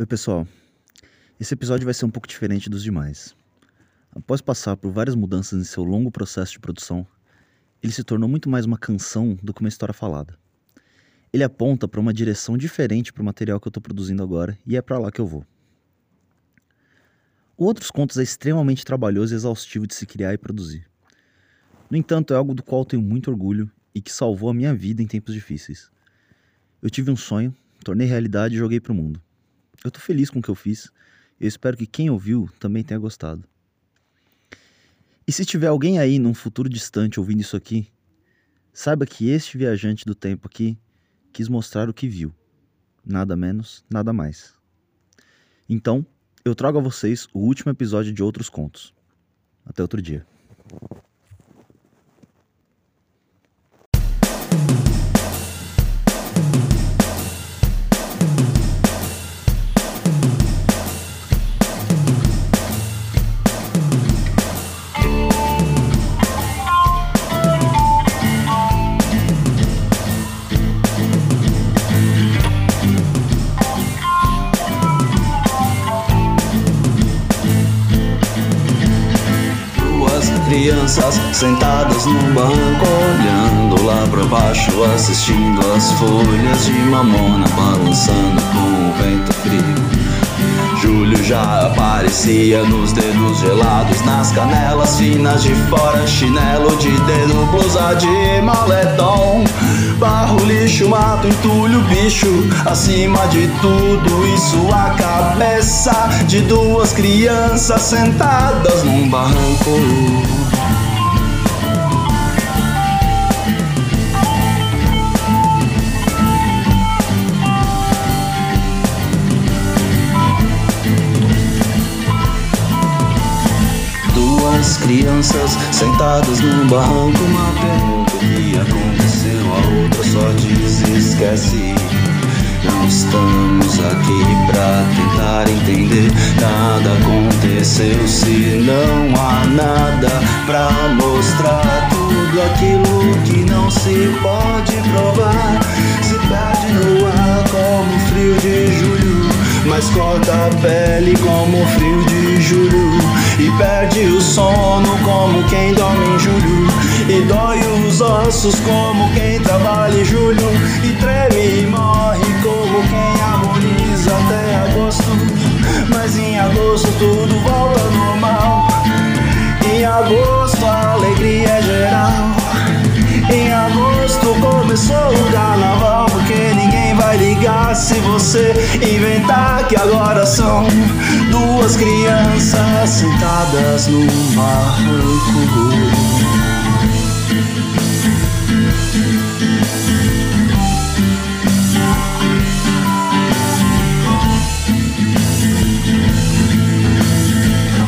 Oi, pessoal. Esse episódio vai ser um pouco diferente dos demais. Após passar por várias mudanças em seu longo processo de produção, ele se tornou muito mais uma canção do que uma história falada. Ele aponta para uma direção diferente para o material que eu estou produzindo agora e é para lá que eu vou. O Outros Contos é extremamente trabalhoso e exaustivo de se criar e produzir. No entanto, é algo do qual tenho muito orgulho e que salvou a minha vida em tempos difíceis. Eu tive um sonho, tornei realidade e joguei para o mundo. Eu estou feliz com o que eu fiz eu espero que quem ouviu também tenha gostado. E se tiver alguém aí num futuro distante ouvindo isso aqui, saiba que este viajante do tempo aqui quis mostrar o que viu. Nada menos, nada mais. Então, eu trago a vocês o último episódio de Outros Contos. Até outro dia. Crianças sentadas num banco olhando lá pra baixo, assistindo as folhas de mamona balançando com o vento frio. Julho já aparecia nos dedos gelados, nas canelas finas de fora, chinelo de dedo, blusa de moletom. Barro, lixo, mato, entulho, bicho, acima de tudo isso a cabeça de duas crianças sentadas num barranco. Duas crianças sentadas num barranco Uma pergunta que aconteceu A outra só diz esquece. Não estamos aqui pra tentar entender. Nada aconteceu se não há nada Pra mostrar. Tudo aquilo que não se pode provar. Se perde no ar como frio de julho Mas corta a pele como frio de julho e perde o sono como quem dorme em julho. E dói os ossos como quem trabalha em julho você inventar que agora são duas crianças sentadas num barranco.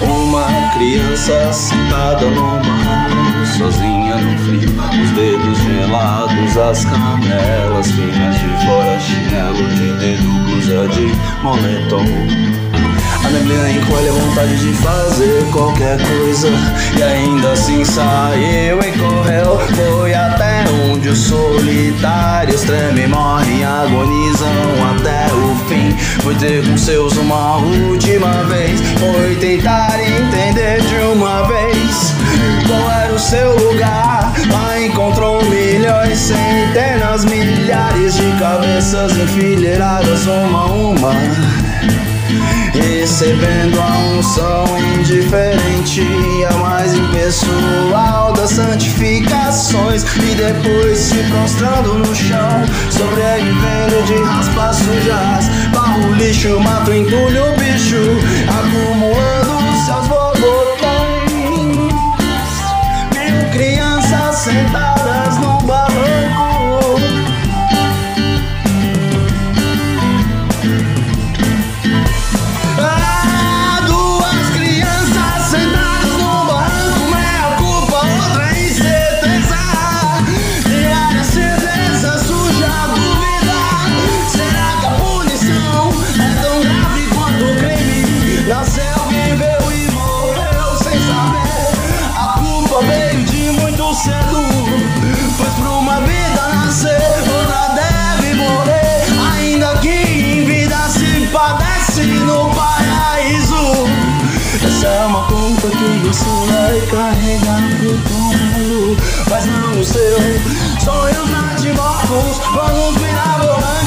Uma criança sentada num barranco, sozinha no frio, os dedos gelados, as canelas finas de fora, chinelo de dedo, blusa de moletom. A neblina encolhe a vontade de fazer qualquer coisa E ainda assim saiu e correu Foi até onde os solitários tremem, morrem, agonizam até o fim. Foi ter com seus uma última vez Foi tentar entender de uma vez Qual era o seu lugar. Lá encontrou milhões, centenas, milhares de cabeças enfileiradas uma a uma Recebendo a unção indiferente A mais impessoal das santificações. E depois se prostrando no chão Sobrevivendo de raspas sujas. Barro, lixo, mato, entulho, bicho ensina e carregar pro túmulo, mas não o seu. Sonhos nativos vamos virar volante.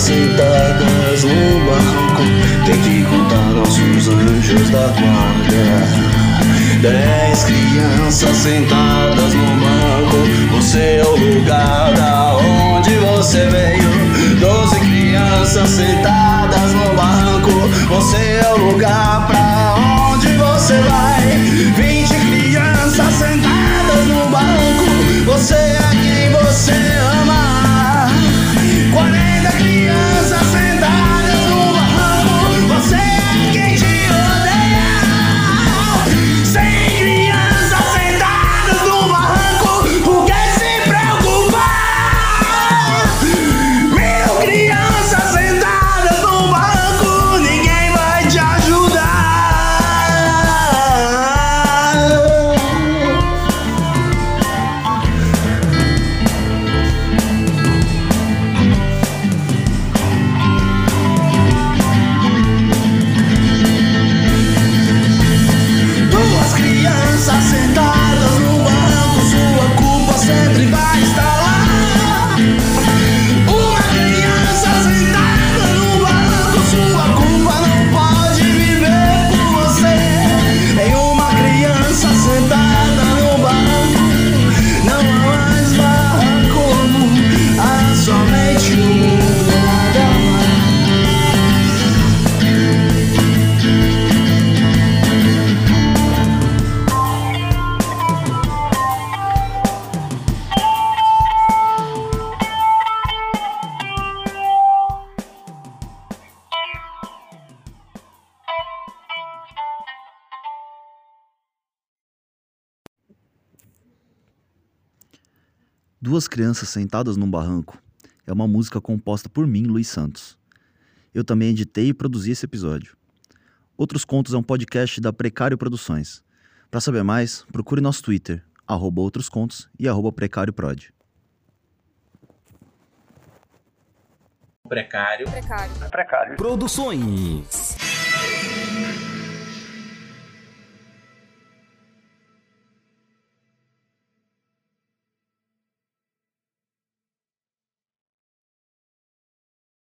sentadas no barco Tem que contar nossos anjos da guarda. Dez crianças sentadas no banco Você é o lugar da onde você veio. Doze crianças sentadas no barranco Você é o lugar pra onde você vai. Vinte Duas crianças sentadas num barranco é uma música composta por mim, Luiz Santos. Eu também editei e produzi esse episódio. Outros Contos é um podcast da Precário Produções. Para saber mais, procure nosso Twitter, arroba Outros Contos e arroba Precário Prod. Precário. Precário. Precário. Produções.